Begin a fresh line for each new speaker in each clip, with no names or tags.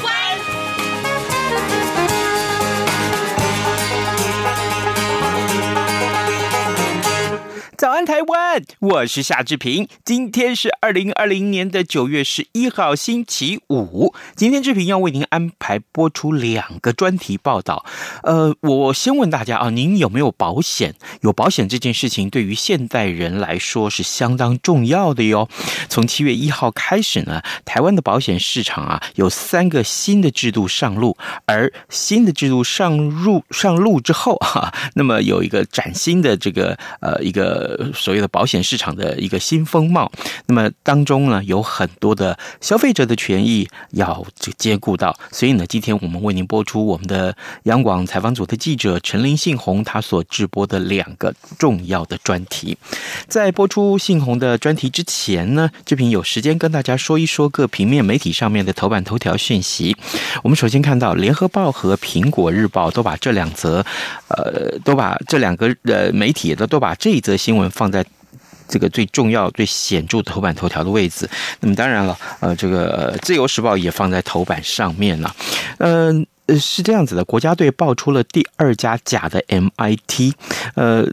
湾》。
早安，台湾！我是夏志平。今天是二零二零年的九月十一号，星期五。今天志平要为您安排播出两个专题报道。呃，我先问大家啊，您有没有保险？有保险这件事情对于现代人来说是相当重要的哟。从七月一号开始呢，台湾的保险市场啊有三个新的制度上路，而新的制度上入上路之后哈，那么有一个崭新的这个呃一个。所谓的保险市场的一个新风貌，那么当中呢，有很多的消费者的权益要这兼顾到，所以呢，今天我们为您播出我们的央广采访组的记者陈林信宏他所直播的两个重要的专题。在播出信宏的专题之前呢，志平有时间跟大家说一说各平面媒体上面的头版头条讯息。我们首先看到联合报和苹果日报都把这两则，呃，都把这两个呃媒体都都把这一则新闻。放在这个最重要、最显著头版头条的位置。那么当然了，呃，这个《自由时报》也放在头版上面了。嗯，是这样子的，国家队爆出了第二家假的 MIT，呃。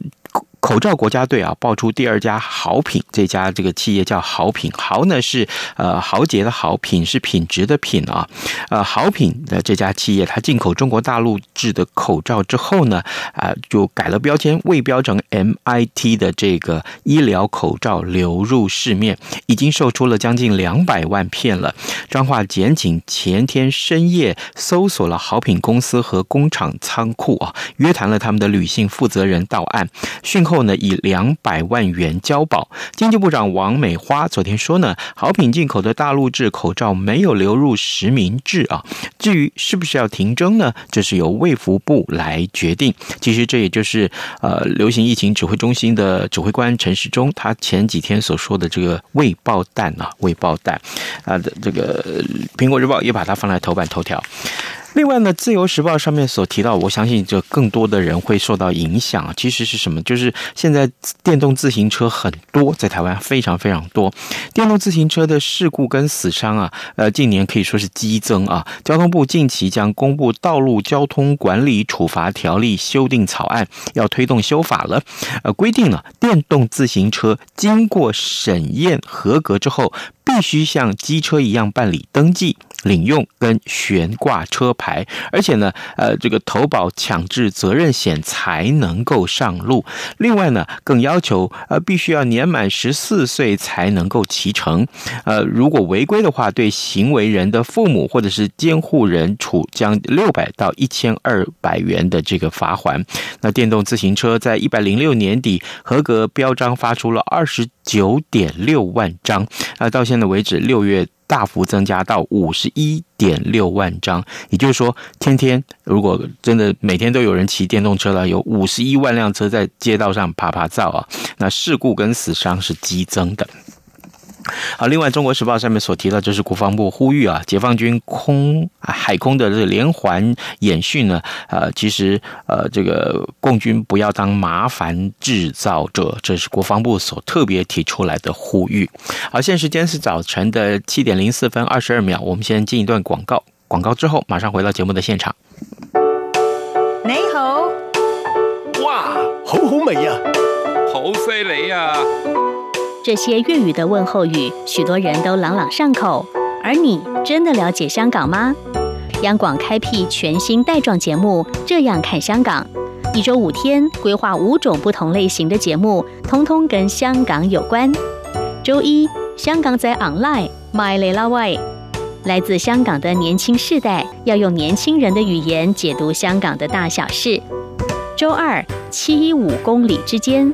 口罩国家队啊，爆出第二家好品，这家这个企业叫好品，豪呢是呃豪杰的豪，品是品质的品啊，呃好品的这家企业，它进口中国大陆制的口罩之后呢，啊就改了标签，未标成 MIT 的这个医疗口罩流入市面，已经售出了将近两百万片了。彰化检警前天深夜搜索了豪品公司和工厂仓库啊，约谈了他们的女性负责人到案，讯。后呢，以两百万元交保。经济部长王美花昨天说呢，好品进口的大陆制口罩没有流入实名制啊。至于是不是要停征呢？这是由卫福部来决定。其实这也就是呃，流行疫情指挥中心的指挥官陈时中他前几天所说的这个未爆弹啊，未爆弹啊的这个苹果日报也把它放在头版头条。另外呢，《自由时报》上面所提到，我相信就更多的人会受到影响。其实是什么？就是现在电动自行车很多，在台湾非常非常多。电动自行车的事故跟死伤啊，呃，近年可以说是激增啊。交通部近期将公布《道路交通管理处罚条例》修订草案，要推动修法了。呃，规定了电动自行车经过审验合格之后，必须像机车一样办理登记。领用跟悬挂车牌，而且呢，呃，这个投保强制责任险才能够上路。另外呢，更要求呃，必须要年满十四岁才能够骑乘。呃，如果违规的话，对行为人的父母或者是监护人处将六百到一千二百元的这个罚款。那电动自行车在一百零六年底合格标章发出了二十九点六万张，啊，到现为止六月。大幅增加到五十一点六万张，也就是说，天天如果真的每天都有人骑电动车了，有五十一万辆车在街道上爬爬造啊，那事故跟死伤是激增的。好，另外，《中国时报》上面所提到，就是国防部呼吁啊，解放军空海空的这个连环演训呢，呃，其实呃，这个共军不要当麻烦制造者，这是国防部所特别提出来的呼吁。好，现在时间是早晨的七点零四分二十二秒，我们先进一段广告，广告之后马上回到节目的现场。
你好，
哇，好好味呀，
好犀利呀！
这些粤语的问候语，许多人都朗朗上口。而你真的了解香港吗？央广开辟全新带状节目《这样看香港》，一周五天，规划五种不同类型的节目，通通跟香港有关。周一，香港在 online，My 雷拉喂，来自香港的年轻世代要用年轻人的语言解读香港的大小事。周二，七一五公里之间。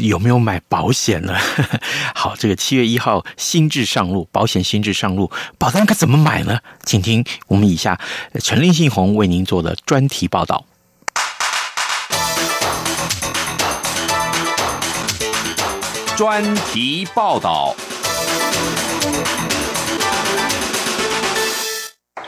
有没有买保险呢？好，这个七月一号新制上路，保险新制上路，保单该怎么买呢？请听我们以下陈林信宏为您做的专题报道。
专题报道。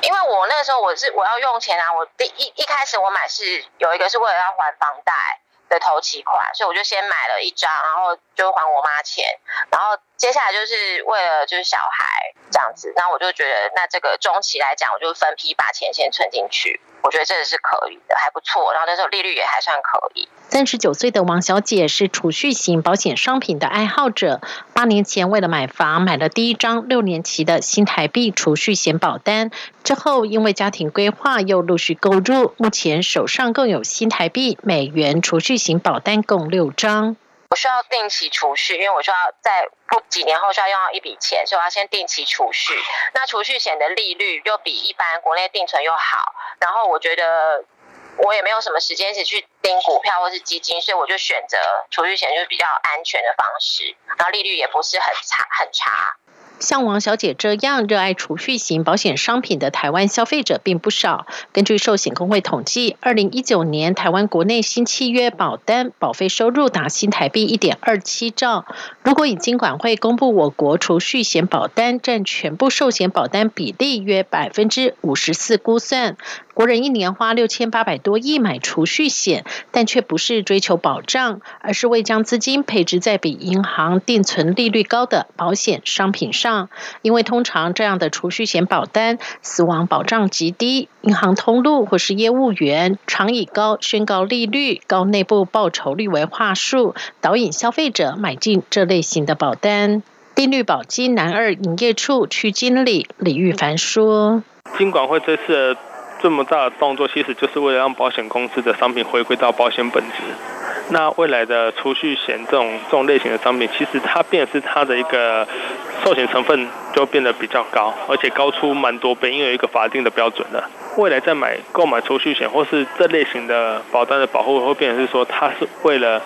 因为我那个时候我是我要用钱啊，我第一一开始我买是有一个是为了要还房贷。的头期款，所以我就先买了一张，然后就还我妈钱，然后接下来就是为了就是小孩这样子，那我就觉得那这个中期来讲，我就分批把钱先存进去。我觉得这个是可以的，还不错。然后那时候利率也还算可以。
三十九岁的王小姐是储蓄型保险商品的爱好者。八年前为了买房，买了第一张六年期的新台币储蓄险保单。之后因为家庭规划，又陆续购入。目前手上共有新台币、美元储蓄型保单共六张。
我需要定期储蓄，因为我需要在不几年后需要用到一笔钱，所以我要先定期储蓄。那储蓄险的利率又比一般国内定存又好，然后我觉得我也没有什么时间一起去盯股票或是基金，所以我就选择储蓄险，就是比较安全的方式，然后利率也不是很差很差。
像王小姐这样热爱储蓄型保险商品的台湾消费者并不少。根据寿险工会统计，二零一九年台湾国内新契约保单保费收入达新台币一点二七兆。如果以金管会公布我国储蓄险保单占全部寿险保单比例约百分之五十四估算，国人一年花六千八百多亿买储蓄险，但却不是追求保障，而是为将资金配置在比银行定存利率高的保险商品上。因为通常这样的储蓄险保单死亡保障极低，银行通路或是业务员常以高宣告利率、高内部报酬率为话术，导引消费者买进这类型的保单。定律保金南二营业处区经理李玉凡说：“
金管会这次这么大的动作，其实就是为了让保险公司的商品回归到保险本质。那未来的储蓄险这种这种类型的商品，其实它变是它的一个。”寿险成分就变得比较高，而且高出蛮多倍，因为有一个法定的标准的。未来再买购买储蓄险或是这类型的保单的保护，会变成是说，它是为了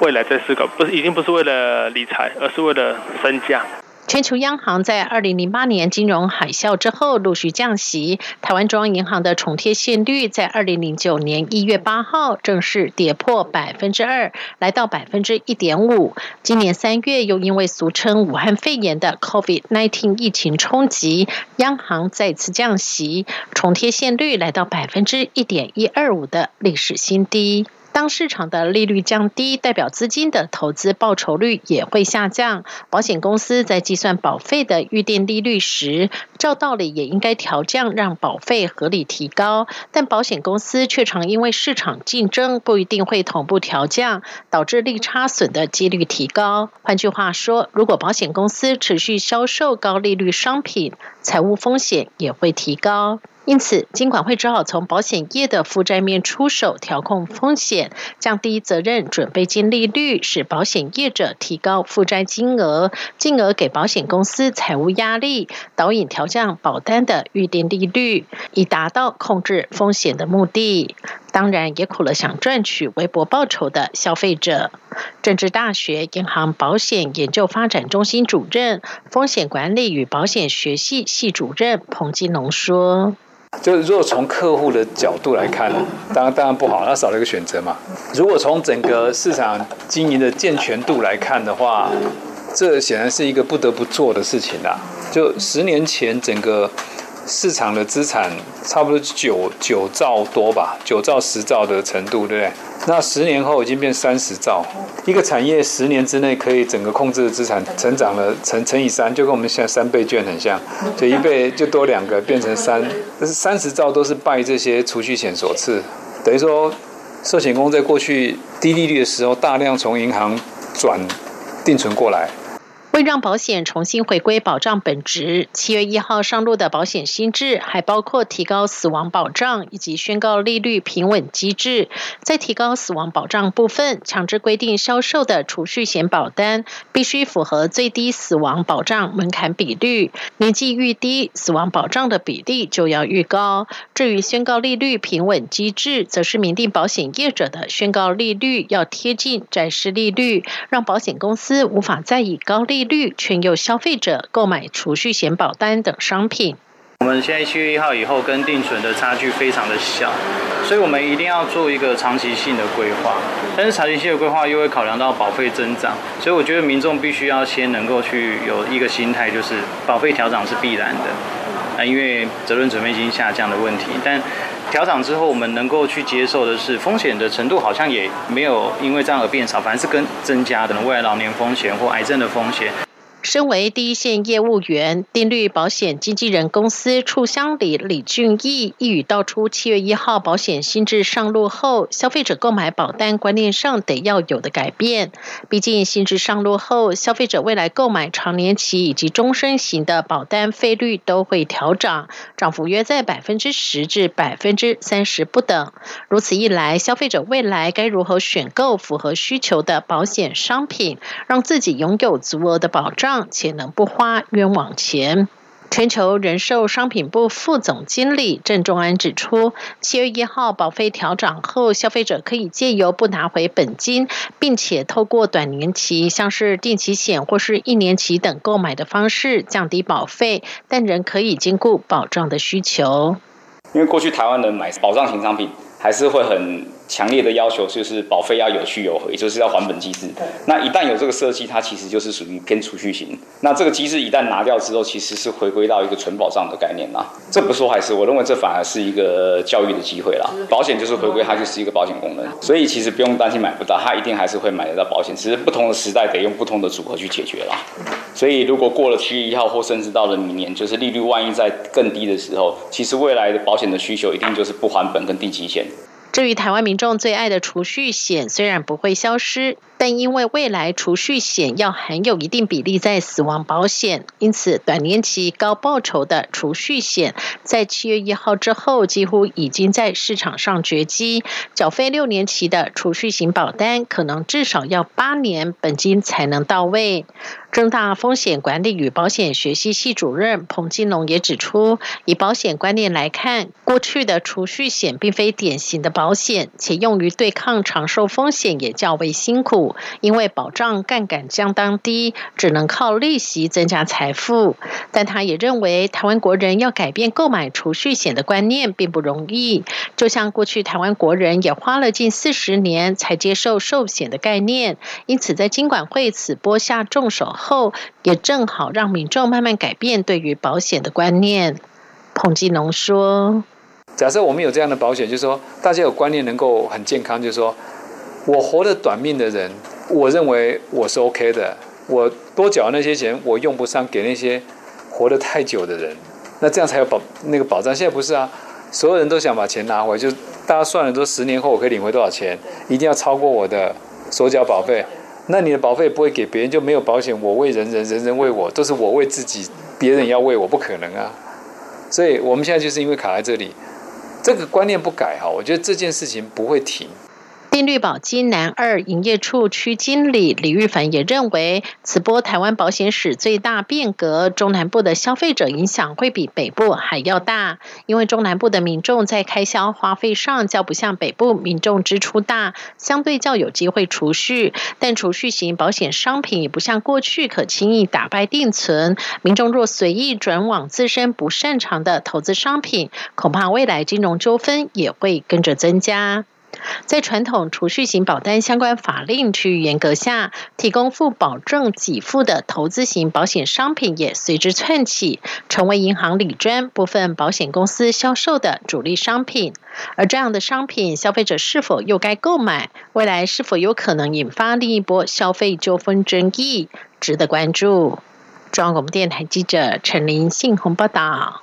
未来在思考，不是已经不是为了理财，而是为了身价。
全球央行在二零零八年金融海啸之后陆续降息，台湾中央银行的重贴现率在二零零九年一月八号正式跌破百分之二，来到百分之一点五。今年三月又因为俗称武汉肺炎的 COVID-19 疫情冲击，央行再次降息，重贴现率来到百分之一点一二五的历史新低。当市场的利率降低，代表资金的投资报酬率也会下降。保险公司在计算保费的预定利率时，照道理也应该调降，让保费合理提高。但保险公司却常因为市场竞争，不一定会同步调降，导致利差损的几率提高。换句话说，如果保险公司持续销售高利率商品，财务风险也会提高。因此，金管会只好从保险业的负债面出手，调控风险，降低责任准备金利率，使保险业者提高负债金额，进而给保险公司财务压力，导引调降保单的预定利率，以达到控制风险的目的。当然，也苦了想赚取微薄报酬的消费者。政治大学银行保险研究发展中心主任、风险管理与保险学系系主任彭金龙说。
就是如果从客户的角度来看，当然当然不好，他少了一个选择嘛。如果从整个市场经营的健全度来看的话，这显然是一个不得不做的事情啦。就十年前整个。市场的资产差不多九九兆多吧，九兆十兆的程度，对不对？那十年后已经变三十兆，一个产业十年之内可以整个控制的资产成长了乘乘以三，就跟我们现在三倍券很像，就一倍就多两个变成三，但是三十兆都是拜这些储蓄险所赐，等于说寿险公在过去低利率的时候大量从银行转定存过来。
为让保险重新回归保障本质，七月一号上路的保险新制还包括提高死亡保障以及宣告利率平稳机制。在提高死亡保障部分，强制规定销售的储蓄险保单必须符合最低死亡保障门槛比率，年纪愈低，死亡保障的比例就要愈高。至于宣告利率平稳机制，则是明定保险业者的宣告利率要贴近债市利率，让保险公司无法再以高利率劝诱消费者购买储蓄险保单等商品。
我们现在七月一号以后跟定存的差距非常的小，所以我们一定要做一个长期性的规划。但是长期性的规划又会考量到保费增长，所以我觉得民众必须要先能够去有一个心态，就是保费调整是必然的啊，因为责任准备金下降的问题。但调涨之后，我们能够去接受的是风险的程度好像也没有因为这样而变少，反而是跟增加的未来老年风险或癌症的风险。
身为第一线业务员，定律保险经纪人公司处乡里李俊义一语道出：七月一号保险新制上路后，消费者购买保单观念上得要有的改变。毕竟新制上路后，消费者未来购买长年期以及终身型的保单费率都会调涨，涨幅约在百分之十至百分之三十不等。如此一来，消费者未来该如何选购符合需求的保险商品，让自己拥有足额的保障？且能不花冤枉钱。全球人寿商品部副总经理郑仲安指出，七月一号保费调涨后，消费者可以借由不拿回本金，并且透过短年期，像是定期险或是一年期等购买的方式降低保费，但仍可以兼顾保障的需求。
因为过去台湾人买保障型商品，还是会很。强烈的要求就是保费要有去有回，就是要还本机制。那一旦有这个设计，它其实就是属于偏储蓄型。那这个机制一旦拿掉之后，其实是回归到一个纯保障的概念啦。这不说还是，我认为这反而是一个教育的机会啦。保险就是回归，它就是一个保险功能，所以其实不用担心买不到，它一定还是会买得到保险，只是不同的时代得用不同的组合去解决啦。所以如果过了七月一号，或甚至到了明年，就是利率万一在更低的时候，其实未来的保险的需求一定就是不还本跟定期险。
至于台湾民众最爱的储蓄险，虽然不会消失。但因为未来储蓄险要含有一定比例在死亡保险，因此短年期高报酬的储蓄险在七月一号之后几乎已经在市场上绝迹。缴费六年期的储蓄型保单，可能至少要八年本金才能到位。正大风险管理与保险学系系主任彭金龙也指出，以保险观念来看，过去的储蓄险并非典型的保险，且用于对抗长寿风险也较为辛苦。因为保障杠杆相当低，只能靠利息增加财富。但他也认为，台湾国人要改变购买储蓄险的观念并不容易。就像过去台湾国人也花了近四十年才接受寿险的概念，因此在金管会此波下重手后，也正好让民众慢慢改变对于保险的观念。彭金龙说：“
假设我们有这样的保险，就是说大家有观念能够很健康，就是说。”我活得短命的人，我认为我是 OK 的。我多缴那些钱，我用不上给那些活得太久的人。那这样才有保那个保障。现在不是啊，所有人都想把钱拿回，就大家算了说十年后我可以领回多少钱，一定要超过我的所缴保费。那你的保费不会给别人，就没有保险。我为人人，人人为我，都是我为自己，别人要为我，不可能啊。所以我们现在就是因为卡在这里，这个观念不改哈，我觉得这件事情不会停。
金绿保金南二营业处区经理李玉凡也认为，此波台湾保险史最大变革，中南部的消费者影响会比北部还要大，因为中南部的民众在开销花费上较不像北部民众支出大，相对较有机会储蓄，但储蓄型保险商品也不像过去可轻易打败定存，民众若随意转往自身不擅长的投资商品，恐怕未来金融纠纷也会跟着增加。在传统储蓄型保单相关法令趋于严格下，提供附保证给付的投资型保险商品也随之窜起，成为银行理专部分保险公司销售的主力商品。而这样的商品，消费者是否又该购买？未来是否有可能引发另一波消费纠纷争议？值得关注。中央广播电台记者陈琳信鸿报道。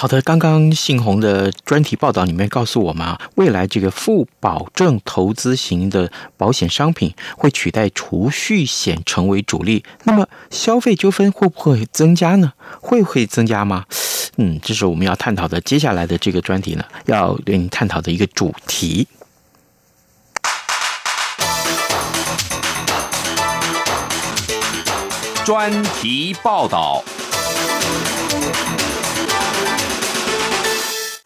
好的，刚刚信鸿的专题报道里面告诉我们啊，未来这个附保证投资型的保险商品会取代储蓄险成为主力。那么消费纠纷会不会增加呢？会不会增加吗？嗯，这是我们要探讨的。接下来的这个专题呢，要跟你探讨的一个主题。
专题报道。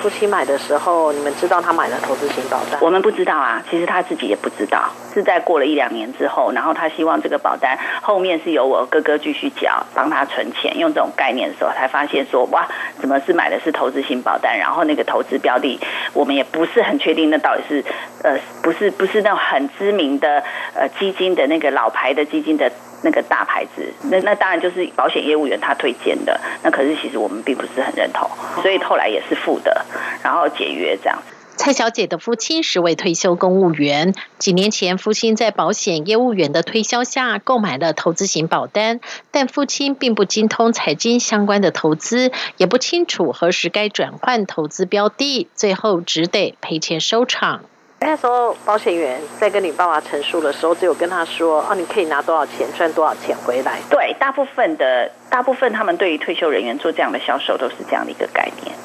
夫妻买的时候，你们知道他买了投资型保单？
我们不知道啊，其实他自己也不知道。是在过了一两年之后，然后他希望这个保单后面是由我哥哥继续缴，帮他存钱，用这种概念的时候，才发现说，哇，怎么是买的是投资型保单？然后那个投资标的，我们也不是很确定，那到底是呃，不是不是那种很知名的呃基金的那个老牌的基金的。那个大牌子，那那当然就是保险业务员他推荐的，那可是其实我们并不是很认同，所以后来也是负的，然后解约这样。
蔡小姐的父亲是位退休公务员，几年前父亲在保险业务员的推销下购买了投资型保单，但父亲并不精通财经相关的投资，也不清楚何时该转换投资标的，最后只得赔钱收场。那时候保险员在跟你爸爸陈述的时候，只有跟他说：“啊，你可以拿多少钱赚多少钱回来。”
对，大部分的大部分他们对于退休人员做这样的销售都是这样的一个概念。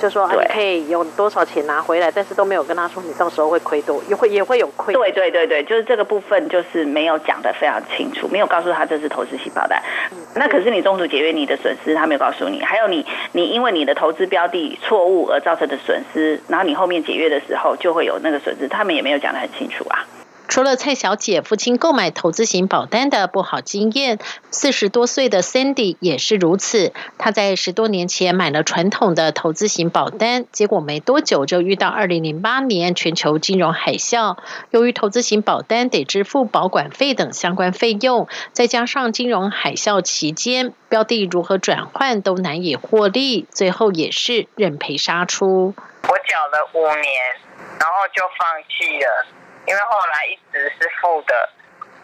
就说啊，你可以有多少钱拿回来，但是都没有跟他说你到时候会亏多，也会也会有亏。
对对对对，就是这个部分就是没有讲的非常清楚，没有告诉他这是投资型保单。嗯、那可是你中途解约，你的损失他没有告诉你，还有你你因为你的投资标的错误而造成的损失，然后你后面解约的时候就会有那个损失，他们也没有讲的很清楚啊。
除了蔡小姐父亲购买投资型保单的不好经验，四十多岁的 Sandy 也是如此。她在十多年前买了传统的投资型保单，结果没多久就遇到二零零八年全球金融海啸。由于投资型保单得支付保管费等相关费用，再加上金融海啸期间标的如何转换都难以获利，最后也是认赔杀出。
我缴了五年，然后就放弃了。因为后来一直是负的，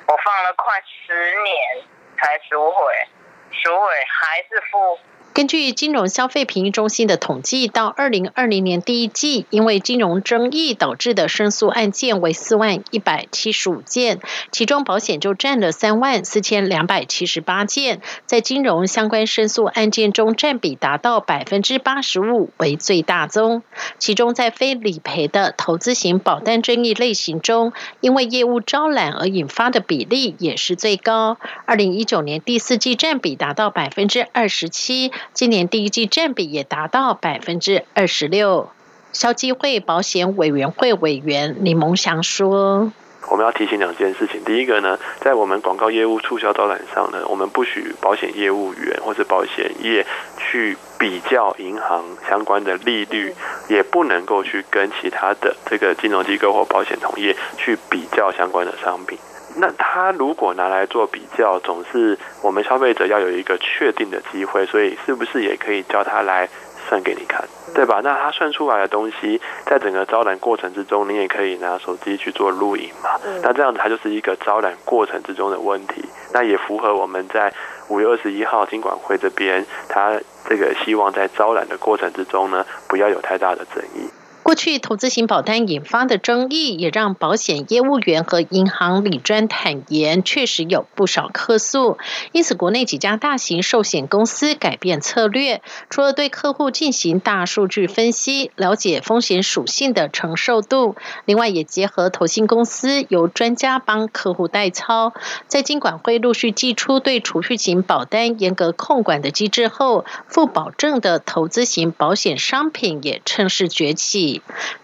我放了快十年才赎回，赎回还是负，
根据金融消费评议中心的统计，到二零二零年第一季，因为金融争议导致的申诉案件为四万一百七十五件，其中保险就占了三万四千两百七十八件，在金融相关申诉案件中占比达到百分之八十五，为最大宗。其中在非理赔的投资型保单争议类型中，因为业务招揽而引发的比例也是最高。二零一九年第四季占比达到百分之二十七。今年第一季占比也达到百分之二十六。消基会保险委员会委员李蒙祥说：“
我们要提醒两件事情。第一个呢，在我们广告业务促销招揽上呢，我们不许保险业务员或者保险业去比较银行相关的利率，也不能够去跟其他的这个金融机构或保险同业去比较相关的商品。”那他如果拿来做比较，总是我们消费者要有一个确定的机会，所以是不是也可以叫他来算给你看，对吧？那他算出来的东西，在整个招揽过程之中，你也可以拿手机去做录影嘛。那这样子，它就是一个招揽过程之中的问题，那也符合我们在五月二十一号金管会这边，他这个希望在招揽的过程之中呢，不要有太大的争议。
过去投资型保单引发的争议，也让保险业务员和银行理专坦言，确实有不少客诉。因此，国内几家大型寿险公司改变策略，除了对客户进行大数据分析，了解风险属性的承受度，另外也结合投信公司由专家帮客户代操。在金管会陆续祭出对储蓄型保单严格控管的机制后，附保证的投资型保险商品也趁势崛起。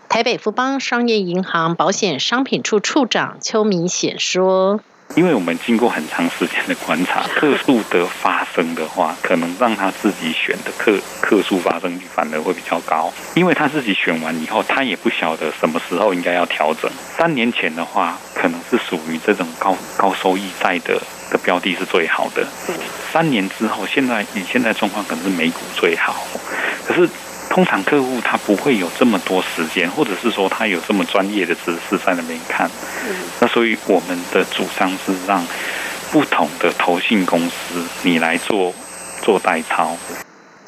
台北富邦商业银行保险商品处处长邱明显说：“
因为我们经过很长时间的观察，客诉的发生的话，可能让他自己选的客客诉发生率反而会比较高，因为他自己选完以后，他也不晓得什么时候应该要调整。三年前的话，可能是属于这种高高收益债的的标的是最好的。三年之后，现在你现在状况，可能是美股最好，可是。”通常客户他不会有这么多时间，或者是说他有这么专业的知识在那边看。那所以我们的主张是让不同的投信公司你来做做代操。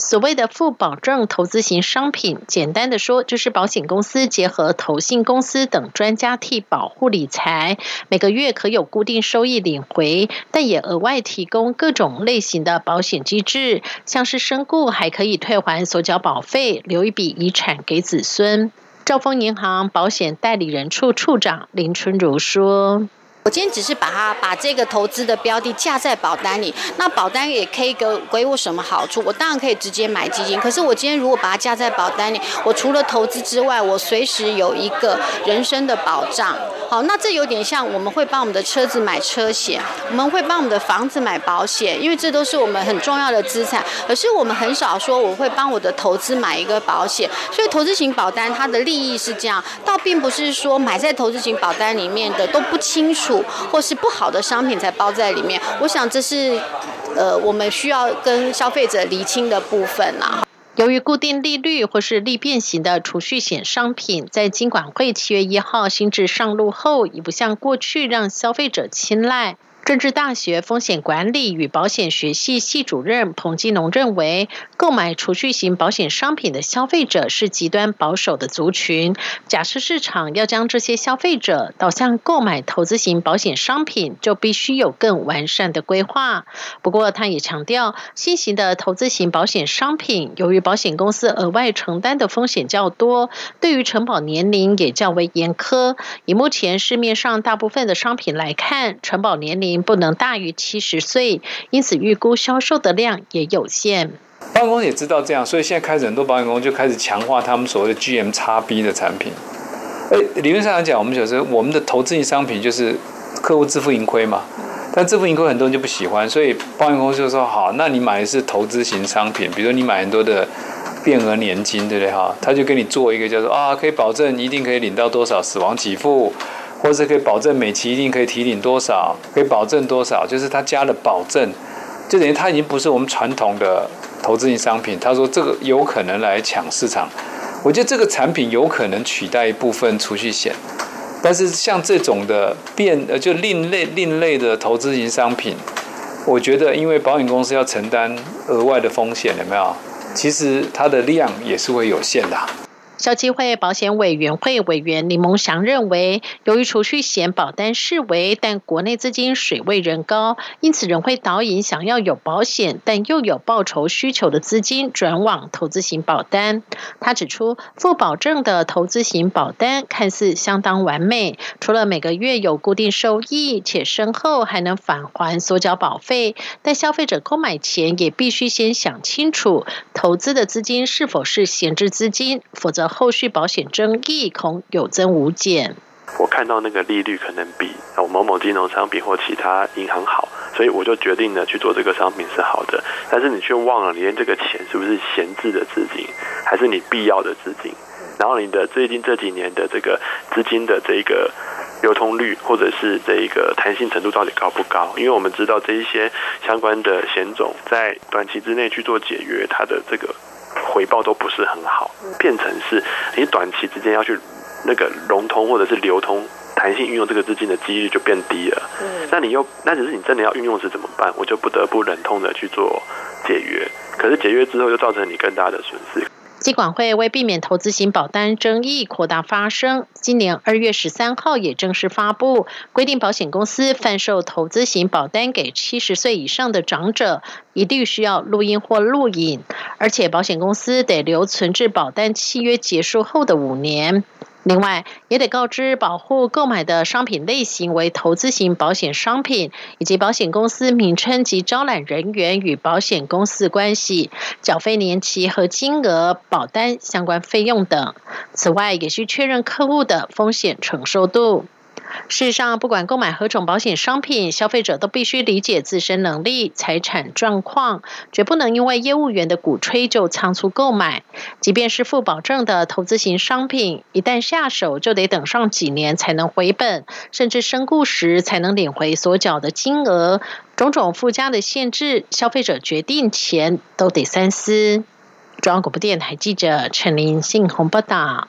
所谓的附保证投资型商品，简单的说，就是保险公司结合投信公司等专家替保护理财，每个月可有固定收益领回，但也额外提供各种类型的保险机制，像是身故还可以退还所缴保费，留一笔遗产给子孙。兆丰银行保险代理人处处长林春如说。
我今天只是把它把这个投资的标的架在保单里，那保单也可以给给我什么好处？我当然可以直接买基金，可是我今天如果把它架在保单里，我除了投资之外，我随时有一个人身的保障。好，那这有点像我们会帮我们的车子买车险，我们会帮我们的房子买保险，因为这都是我们很重要的资产。可是我们很少说我会帮我的投资买一个保险，所以投资型保单它的利益是这样，倒并不是说买在投资型保单里面的都不清楚。或是不好的商品才包在里面，我想这是呃我们需要跟消费者厘清的部分啦。
由于固定利率或是利变型的储蓄险商品，在金管会七月一号新制上路后，已不像过去让消费者青睐。政治大学风险管理与保险学系系主任彭基农认为，购买储蓄型保险商品的消费者是极端保守的族群。假设市场要将这些消费者导向购买投资型保险商品，就必须有更完善的规划。不过，他也强调，新型的投资型保险商品，由于保险公司额外承担的风险较多，对于承保年龄也较为严苛。以目前市面上大部分的商品来看，承保年龄不能大于七十岁，因此预估销售的量也有限。
保险公司也知道这样，所以现在开始很多保险公司就开始强化他们所谓的 GMXB 的产品。诶，理论上来讲，我们就是我们的投资型商品就是客户自负盈亏嘛，但自负盈亏很多人就不喜欢，所以保险公司就说好，那你买的是投资型商品，比如你买很多的变额年金，对不对哈？他就给你做一个叫做啊，可以保证一定可以领到多少死亡给付。或者可以保证每期一定可以提领多少，可以保证多少，就是他加了保证，就等于他已经不是我们传统的投资型商品。他说这个有可能来抢市场，我觉得这个产品有可能取代一部分储蓄险，但是像这种的变呃就另类另类的投资型商品，我觉得因为保险公司要承担额外的风险，有没有？其实它的量也是会有限的。
消基会保险委员会委员林蒙祥认为，由于储蓄险保单式微，但国内资金水位仍高，因此仍会导引想要有保险但又有报酬需求的资金转往投资型保单。他指出，附保证的投资型保单看似相当完美，除了每个月有固定收益，且身后还能返还所缴保费，但消费者购买前也必须先想清楚，投资的资金是否是闲置资金，否则。后续保险争议恐有增无减。
我看到那个利率可能比某某金融商品或其他银行好，所以我就决定呢去做这个商品是好的。但是你却忘了，你连这个钱是不是闲置的资金，还是你必要的资金？然后你的最近这几年的这个资金的这个流通率，或者是这一个弹性程度到底高不高？因为我们知道这一些相关的险种在短期之内去做解约，它的这个。回报都不是很好，变成是你短期之间要去那个融通或者是流通弹性运用这个资金的几率就变低了。嗯，那你又那只是你真的要运用时怎么办？我就不得不忍痛的去做解约，可是解约之后又造成你更大的损失。
金管会为避免投资型保单争议扩大发生，今年二月十三号也正式发布规定，保险公司贩售投资型保单给七十岁以上的长者，一律需要录音或录影，而且保险公司得留存至保单契约结束后的五年。另外，也得告知保护购买的商品类型为投资型保险商品，以及保险公司名称及招揽人员与保险公司关系、缴费年期和金额、保单相关费用等。此外，也需确认客户的风险承受度。事实上，不管购买何种保险商品，消费者都必须理解自身能力、财产状况，绝不能因为业务员的鼓吹就仓促购买。即便是附保证的投资型商品，一旦下手就得等上几年才能回本，甚至身故时才能领回所缴的金额。种种附加的限制，消费者决定前都得三思。中央广播电台记者陈琳信鸿报道。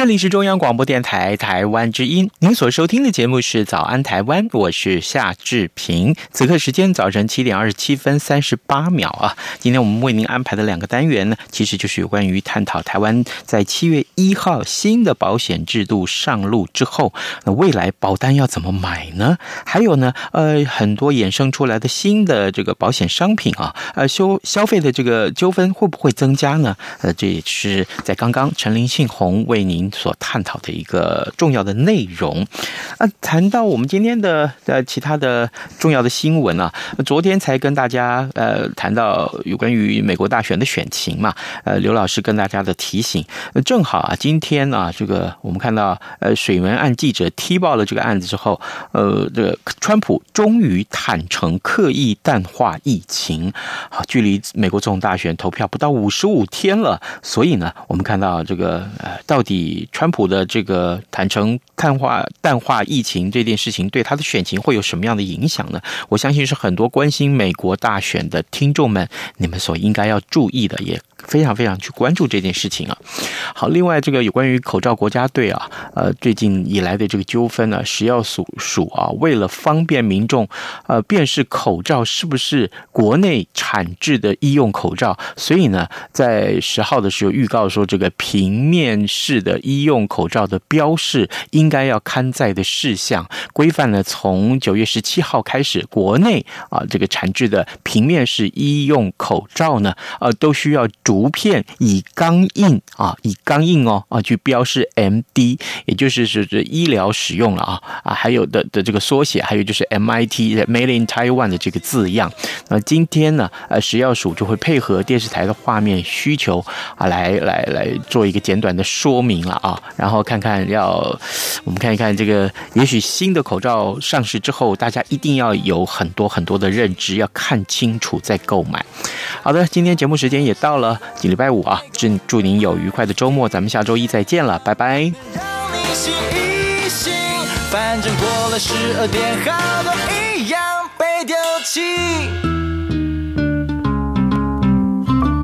这里是中央广播电台台湾之音，您所收听的节目是《早安台湾》，我是夏志平。此刻时间早晨七点二十七分三十八秒啊！今天我们为您安排的两个单元呢，其实就是有关于探讨台湾在七月一号新的保险制度上路之后，那未来保单要怎么买呢？还有呢，呃，很多衍生出来的新的这个保险商品啊，呃，消消费的这个纠纷会不会增加呢？呃，这也是在刚刚陈林信宏为您。所探讨的一个重要的内容啊，谈到我们今天的呃其他的重要的新闻啊，昨天才跟大家呃谈到有关于美国大选的选情嘛，呃刘老师跟大家的提醒，正好啊今天啊这个我们看到呃水门案记者踢爆了这个案子之后，呃这个川普终于坦诚刻意淡化疫情，好，距离美国总统大选投票不到五十五天了，所以呢我们看到这个呃到底。川普的这个坦诚淡化淡化疫情这件事情，对他的选情会有什么样的影响呢？我相信是很多关心美国大选的听众们，你们所应该要注意的，也非常非常去关注这件事情啊。好，另外这个有关于口罩国家队啊，呃，最近以来的这个纠纷呢，食药署署啊，为了方便民众呃辨识口罩是不是国内产制的医用口罩，所以呢，在十号的时候预告说，这个平面式的。医用口罩的标示应该要刊载的事项规范呢，从九月十七号开始，国内啊这个产制的平面式医用口罩呢，呃，都需要竹片以钢印啊，以钢印哦啊去标示 MD，也就是是是医疗使用了啊啊，还有的的这个缩写，还有就是 MIT Made in Taiwan 的这个字样。那今天呢，呃，食药署就会配合电视台的画面需求啊，来来来做一个简短的说明了啊，然后看看要我们看一看这个，也许新的口罩上市之后，大家一定要有很多很多的认知，要看清楚再购买。好的，今天节目时间也到了，今礼拜五啊，祝祝您有愉快的周末，咱们下周一再见了，拜拜。让你醒一醒，反正过了十二点，好多一样被丢弃。